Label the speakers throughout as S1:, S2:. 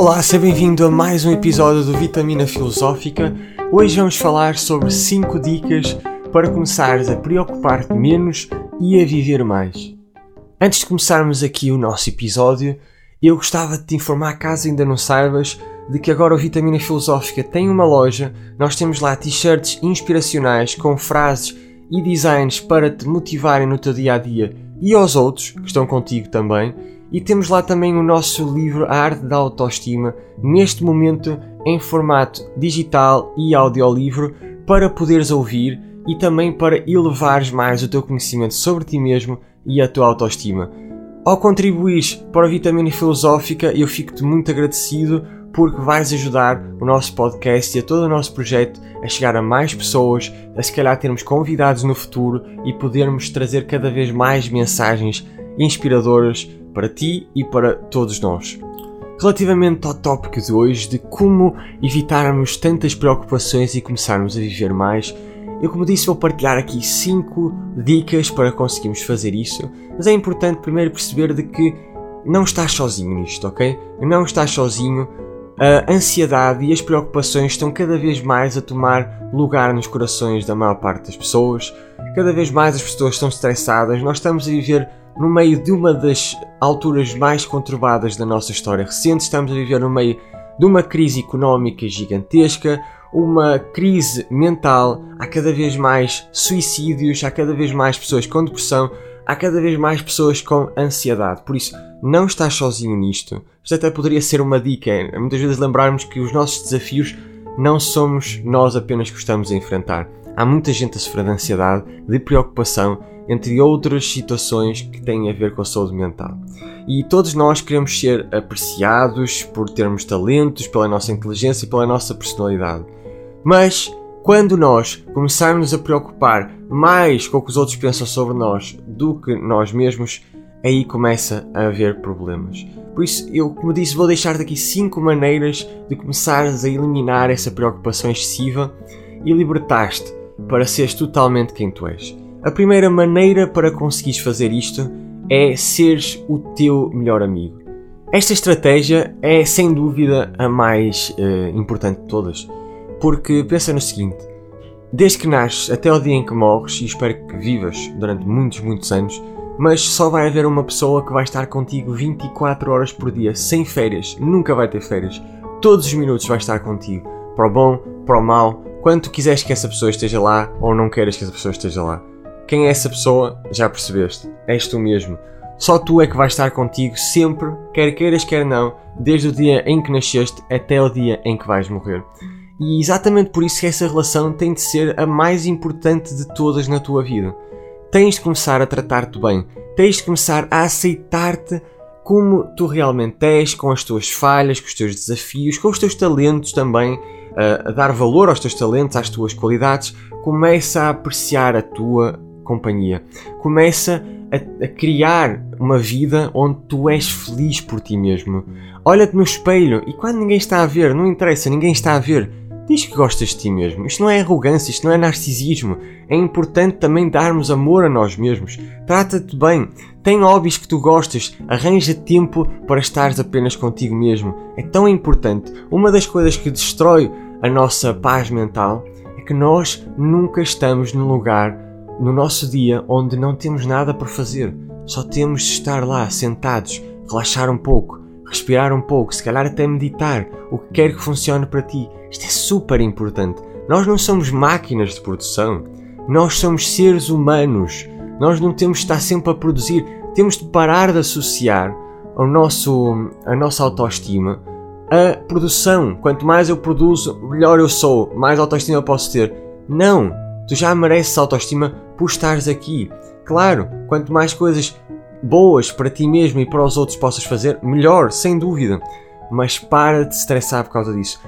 S1: Olá, seja bem-vindo a mais um episódio do Vitamina Filosófica. Hoje vamos falar sobre 5 dicas para começares a preocupar-te menos e a viver mais. Antes de começarmos aqui o nosso episódio, eu gostava de te informar, caso ainda não saibas, de que agora o Vitamina Filosófica tem uma loja. Nós temos lá t-shirts inspiracionais com frases e designs para te motivarem no teu dia a dia e aos outros que estão contigo também. E temos lá também o nosso livro A Arte da Autoestima, neste momento em formato digital e audiolivro, para poderes ouvir e também para elevares mais o teu conhecimento sobre ti mesmo e a tua autoestima. Ao contribuires para a Vitamina Filosófica, eu fico-te muito agradecido porque vais ajudar o nosso podcast e a todo o nosso projeto a chegar a mais pessoas, a se calhar termos convidados no futuro e podermos trazer cada vez mais mensagens inspiradoras para ti e para todos nós. Relativamente ao tópico de hoje de como evitarmos tantas preocupações e começarmos a viver mais, eu, como disse, vou partilhar aqui 5 dicas para conseguirmos fazer isso, mas é importante primeiro perceber de que não estás sozinho nisto, ok? Não estás sozinho. A ansiedade e as preocupações estão cada vez mais a tomar lugar nos corações da maior parte das pessoas. Cada vez mais as pessoas estão estressadas. Nós estamos a viver no meio de uma das alturas mais conturbadas da nossa história recente. Estamos a viver no meio de uma crise económica gigantesca, uma crise mental, há cada vez mais suicídios, há cada vez mais pessoas com depressão, há cada vez mais pessoas com ansiedade. Por isso, não estás sozinho nisto. Isto até poderia ser uma dica, é muitas vezes lembrarmos que os nossos desafios não somos nós apenas que estamos a enfrentar. Há muita gente a sofrer de ansiedade, de preocupação, entre outras situações que têm a ver com a saúde mental. E todos nós queremos ser apreciados por termos talentos, pela nossa inteligência e pela nossa personalidade. Mas quando nós começarmos a preocupar mais com o que os outros pensam sobre nós do que nós mesmos, aí começa a haver problemas. Por isso, eu, como disse, vou deixar-te aqui 5 maneiras de começares a eliminar essa preocupação excessiva e libertar-te para seres totalmente quem tu és. A primeira maneira para conseguires fazer isto é seres o teu melhor amigo. Esta estratégia é sem dúvida a mais uh, importante de todas porque pensa no seguinte: desde que nasces até o dia em que morres, e espero que vivas durante muitos, muitos anos, mas só vai haver uma pessoa que vai estar contigo 24 horas por dia, sem férias, nunca vai ter férias. Todos os minutos vai estar contigo, para o bom, para o mau, quando quiseres que essa pessoa esteja lá ou não queres que essa pessoa esteja lá. Quem é essa pessoa? Já percebeste. És tu mesmo. Só tu é que vais estar contigo sempre, quer queiras, quer não, desde o dia em que nasceste até o dia em que vais morrer. E exatamente por isso que essa relação tem de ser a mais importante de todas na tua vida. Tens de começar a tratar-te bem, tens de começar a aceitar-te como tu realmente és, com as tuas falhas, com os teus desafios, com os teus talentos também, a, dar valor aos teus talentos, às tuas qualidades. Começa a apreciar a tua companhia. Começa a, a, criar uma vida onde tu és feliz por ti mesmo. Olha-te no espelho e quando ninguém está a ver, não interessa, ninguém está a ver. Diz que gostas de ti mesmo. Isto não é arrogância, isto não é narcisismo. É importante também darmos amor a nós mesmos. Trata-te bem. Tem hobbies que tu gostas. Arranja tempo para estares apenas contigo mesmo. É tão importante. Uma das coisas que destrói a nossa paz mental é que nós nunca estamos num lugar no nosso dia onde não temos nada para fazer. Só temos de estar lá, sentados, relaxar um pouco, respirar um pouco, se calhar até meditar, o que quer que funcione para ti. Isto é super importante. Nós não somos máquinas de produção. Nós somos seres humanos. Nós não temos de estar sempre a produzir. Temos de parar de associar ao nosso, a nossa autoestima a produção. Quanto mais eu produzo, melhor eu sou, mais autoestima eu posso ter. Não! Tu já mereces autoestima por estares aqui. Claro, quanto mais coisas boas para ti mesmo e para os outros possas fazer, melhor, sem dúvida. Mas para de estressar por causa disso.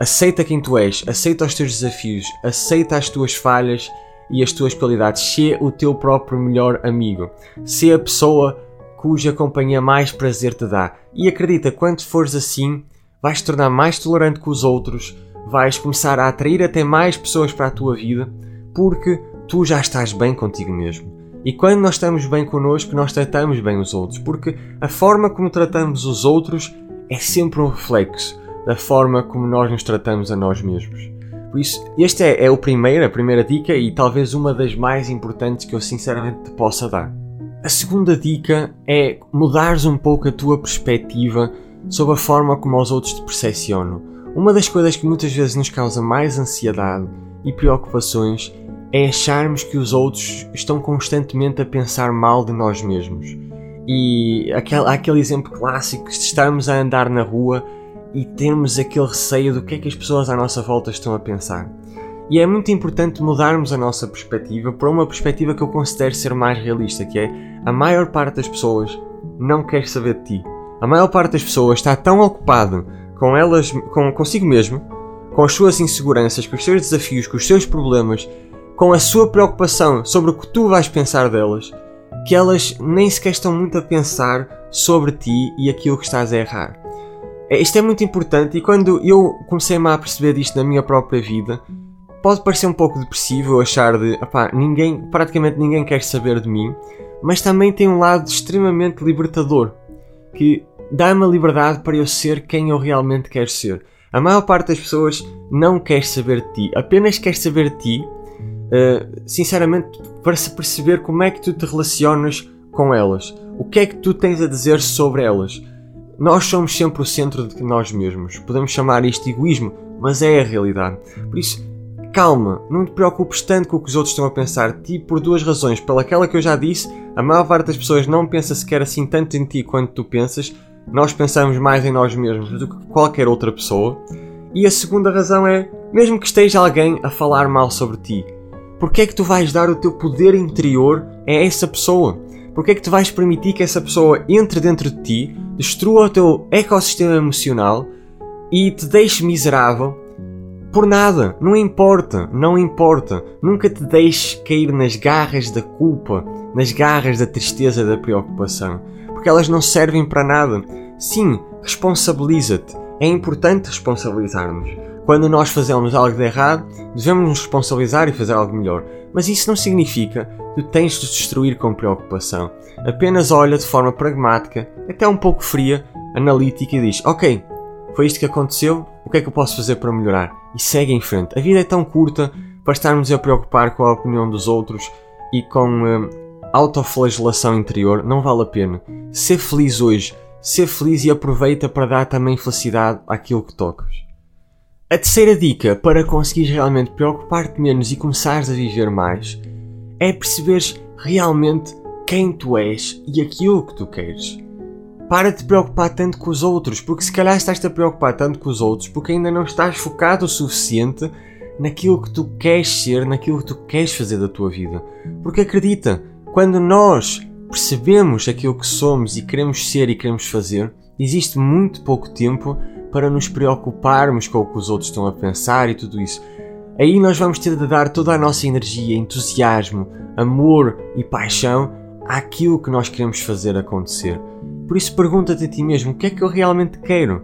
S1: Aceita quem tu és, aceita os teus desafios, aceita as tuas falhas e as tuas qualidades. Sê o teu próprio melhor amigo. Sê a pessoa cuja companhia mais prazer te dá. E acredita, quando fores assim, vais te tornar mais tolerante com os outros, vais começar a atrair até mais pessoas para a tua vida, porque tu já estás bem contigo mesmo. E quando nós estamos bem connosco, nós tratamos bem os outros, porque a forma como tratamos os outros é sempre um reflexo da forma como nós nos tratamos a nós mesmos. Por isso, esta é, é o primeiro, a primeira dica e talvez uma das mais importantes que eu sinceramente te possa dar. A segunda dica é mudares um pouco a tua perspectiva sobre a forma como os outros te percepcionam. Uma das coisas que muitas vezes nos causa mais ansiedade e preocupações é acharmos que os outros estão constantemente a pensar mal de nós mesmos. E aquele, aquele exemplo clássico de estarmos a andar na rua e termos aquele receio do que é que as pessoas à nossa volta estão a pensar. E é muito importante mudarmos a nossa perspectiva para uma perspectiva que eu considero ser mais realista, que é a maior parte das pessoas não quer saber de ti. A maior parte das pessoas está tão ocupada com elas, com consigo mesmo, com as suas inseguranças, com os seus desafios, com os seus problemas, com a sua preocupação sobre o que tu vais pensar delas, que elas nem sequer estão muito a pensar sobre ti e aquilo que estás a errar. É, isto é muito importante e quando eu comecei a perceber disto na minha própria vida, pode parecer um pouco depressivo achar de, opá, ninguém, praticamente ninguém quer saber de mim, mas também tem um lado extremamente libertador, que dá-me a liberdade para eu ser quem eu realmente quero ser. A maior parte das pessoas não quer saber de ti, apenas quer saber de ti uh, sinceramente, para se perceber como é que tu te relacionas com elas. O que é que tu tens a dizer sobre elas? Nós somos sempre o centro de nós mesmos. Podemos chamar isto egoísmo, mas é a realidade. Por isso, calma, não te preocupes tanto com o que os outros estão a pensar de ti por duas razões. Pela aquela que eu já disse, a maior parte das pessoas não pensa sequer assim tanto em ti quanto tu pensas. Nós pensamos mais em nós mesmos do que qualquer outra pessoa. E a segunda razão é, mesmo que esteja alguém a falar mal sobre ti, Porquê é que tu vais dar o teu poder interior a essa pessoa? Porquê é que tu vais permitir que essa pessoa entre dentro de ti, destrua o teu ecossistema emocional e te deixe miserável por nada? Não importa, não importa. Nunca te deixes cair nas garras da culpa, nas garras da tristeza, da preocupação, porque elas não servem para nada. Sim, responsabiliza-te. É importante responsabilizar-nos. Quando nós fazemos algo de errado, devemos nos responsabilizar e fazer algo melhor. Mas isso não significa que tens de destruir com preocupação. Apenas olha de forma pragmática, até um pouco fria, analítica e diz: Ok, foi isto que aconteceu, o que é que eu posso fazer para melhorar? E segue em frente. A vida é tão curta para estarmos a preocupar com a opinião dos outros e com hum, autoflagelação interior, não vale a pena. Ser feliz hoje, ser feliz e aproveita para dar também felicidade àquilo que tocas. A terceira dica para conseguires realmente preocupar-te menos e começares a viver mais é perceberes realmente quem tu és e aquilo que tu queres. Para de te preocupar tanto com os outros, porque se calhar estás-te a preocupar tanto com os outros porque ainda não estás focado o suficiente naquilo que tu queres ser, naquilo que tu queres fazer da tua vida. Porque acredita, quando nós percebemos aquilo que somos e queremos ser e queremos fazer, existe muito pouco tempo para nos preocuparmos com o que os outros estão a pensar e tudo isso. Aí nós vamos ter de dar toda a nossa energia, entusiasmo, amor e paixão àquilo que nós queremos fazer acontecer. Por isso pergunta-te a ti mesmo: o que é que eu realmente quero?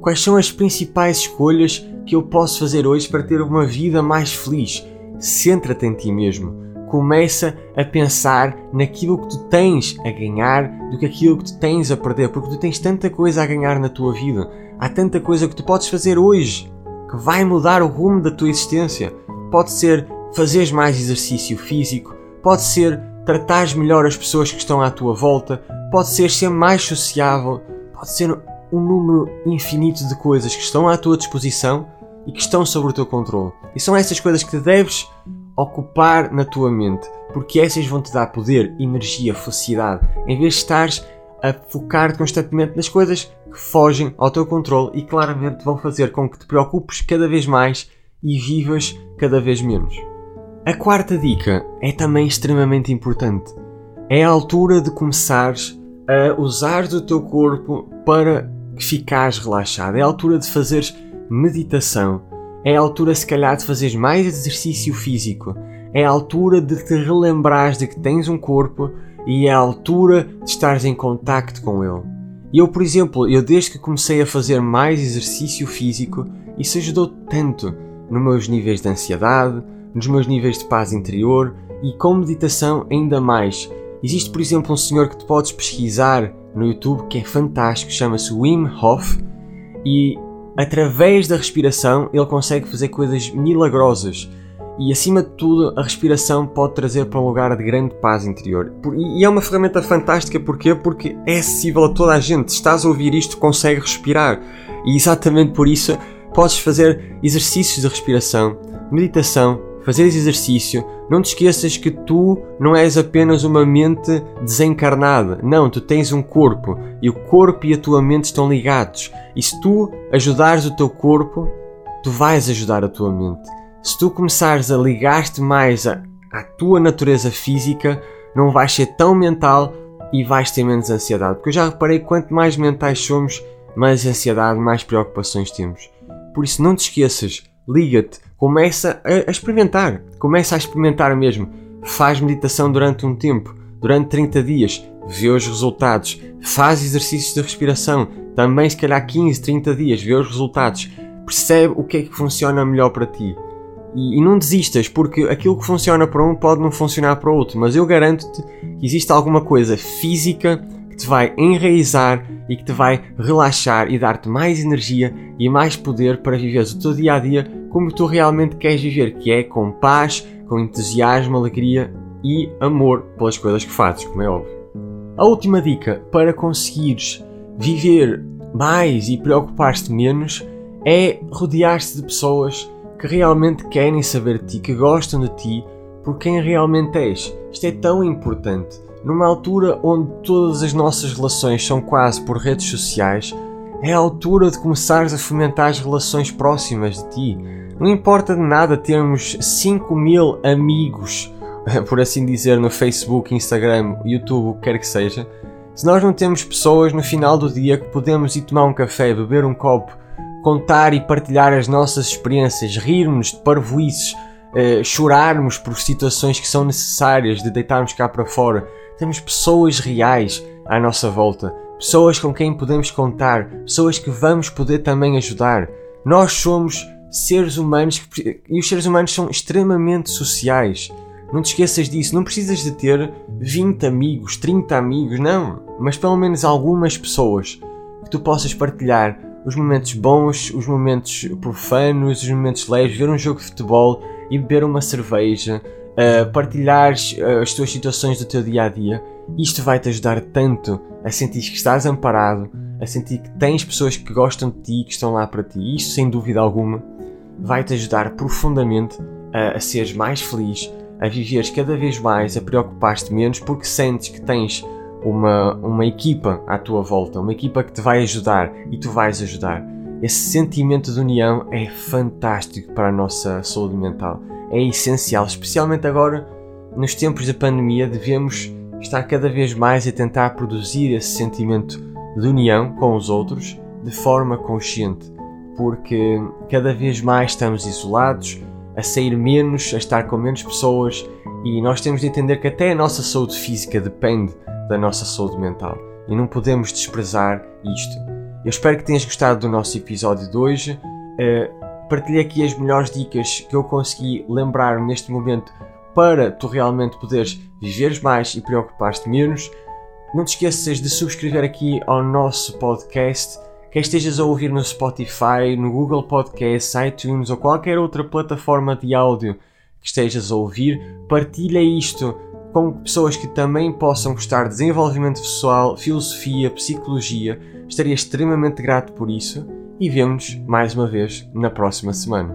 S1: Quais são as principais escolhas que eu posso fazer hoje para ter uma vida mais feliz? Centra-te em ti mesmo. Começa a pensar naquilo que tu tens a ganhar do que aquilo que tu tens a perder, porque tu tens tanta coisa a ganhar na tua vida. Há tanta coisa que tu podes fazer hoje que vai mudar o rumo da tua existência. Pode ser fazeres mais exercício físico, pode ser tratares melhor as pessoas que estão à tua volta, pode ser ser mais sociável, pode ser um número infinito de coisas que estão à tua disposição e que estão sobre o teu controle. E são essas coisas que te deves ocupar na tua mente, porque essas vão te dar poder, energia, felicidade, em vez de estares a focar constantemente nas coisas que fogem ao teu controle e claramente vão fazer com que te preocupes cada vez mais e vivas cada vez menos. A quarta dica é também extremamente importante. É a altura de começares a usar o teu corpo para ficares relaxado. É a altura de fazeres meditação. É a altura, se calhar, de fazeres mais exercício físico. É a altura de te relembrares de que tens um corpo e é a altura de estares em contacto com ele. E eu, por exemplo, eu desde que comecei a fazer mais exercício físico, isso ajudou tanto nos meus níveis de ansiedade, nos meus níveis de paz interior e com meditação ainda mais. Existe, por exemplo, um senhor que tu podes pesquisar no YouTube que é fantástico, chama-se Wim Hof e através da respiração ele consegue fazer coisas milagrosas. E acima de tudo, a respiração pode trazer para um lugar de grande paz interior. E é uma ferramenta fantástica porquê? porque é acessível a toda a gente. Se estás a ouvir isto, consegue respirar. E exatamente por isso podes fazer exercícios de respiração, meditação, fazer exercício. Não te esqueças que tu não és apenas uma mente desencarnada. Não, tu tens um corpo e o corpo e a tua mente estão ligados. E se tu ajudares o teu corpo, tu vais ajudar a tua mente. Se tu começares a ligar-te mais à, à tua natureza física, não vais ser tão mental e vais ter menos ansiedade. Porque eu já reparei quanto mais mentais somos, mais ansiedade, mais preocupações temos. Por isso, não te esqueças, liga-te, começa a, experimentar, começa a experimentar mesmo. Faz meditação durante um tempo, durante 30 dias, vê os resultados, faz exercícios de respiração, também se calhar 15, 30 dias, vê os resultados, percebe o que é que funciona melhor para ti. E, e, não desistas, porque aquilo que funciona para um pode não funcionar para outro, mas eu garanto-te que existe alguma coisa física que te vai enraizar e que te vai relaxar e dar-te mais energia e mais poder para viveres o teu dia a dia como tu realmente queres viver, que é com paz, com entusiasmo, alegria e amor pelas coisas que fazes, como é óbvio. A última dica para conseguires viver mais e preocupar-te menos é rodear-te de pessoas que realmente querem saber de ti, que gostam de ti por quem realmente és. Isto é tão importante. Numa altura onde todas as nossas relações são quase por redes sociais, é a altura de começares a fomentar as relações próximas de ti. Não importa de nada termos 5 mil amigos, por assim dizer, no Facebook, Instagram, YouTube, o que quer que seja. Se nós não temos pessoas no final do dia que podemos ir tomar um café, beber um copo, contar e partilhar as nossas experiências, rirmos de parvoices, uh, chorarmos por situações que são necessárias de deitarmos cá para fora, temos pessoas reais à nossa volta, pessoas com quem podemos contar, pessoas que vamos poder também ajudar. Nós somos seres humanos que, e os seres humanos são extremamente sociais. Não te esqueças disso, não precisas de ter 20 amigos, 30 amigos, não, mas pelo menos algumas pessoas que tu possas partilhar os momentos bons, os momentos profanos, os momentos leves, ver um jogo de futebol e beber uma cerveja, uh, partilhar uh, as tuas situações do teu dia a dia. Isto vai te ajudar tanto a sentir que estás amparado, a sentir que tens pessoas que gostam de ti, que estão lá para ti. Isto, sem dúvida alguma, vai te ajudar profundamente a, a seres mais feliz, a viveres cada vez mais, a preocupar-te menos, porque sentes que tens uma, uma equipa à tua volta, uma equipa que te vai ajudar e tu vais ajudar. Esse sentimento de união é fantástico para a nossa saúde mental. É essencial, especialmente agora nos tempos da pandemia, devemos estar cada vez mais a tentar produzir esse sentimento de união com os outros de forma consciente, porque cada vez mais estamos isolados, a sair menos, a estar com menos pessoas e nós temos de entender que até a nossa saúde física depende da nossa saúde mental e não podemos desprezar isto. Eu espero que tenhas gostado do nosso episódio de hoje. Uh, partilhei aqui as melhores dicas que eu consegui lembrar neste momento para tu realmente poderes viveres mais e preocupar-te menos. Não te esqueças de subscrever aqui ao nosso podcast. Quer estejas a ouvir no Spotify, no Google Podcasts, iTunes ou qualquer outra plataforma de áudio que estejas a ouvir, partilha isto com pessoas que também possam gostar de desenvolvimento pessoal, filosofia, psicologia. Estaria extremamente grato por isso e vemos-nos mais uma vez na próxima semana.